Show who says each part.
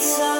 Speaker 1: so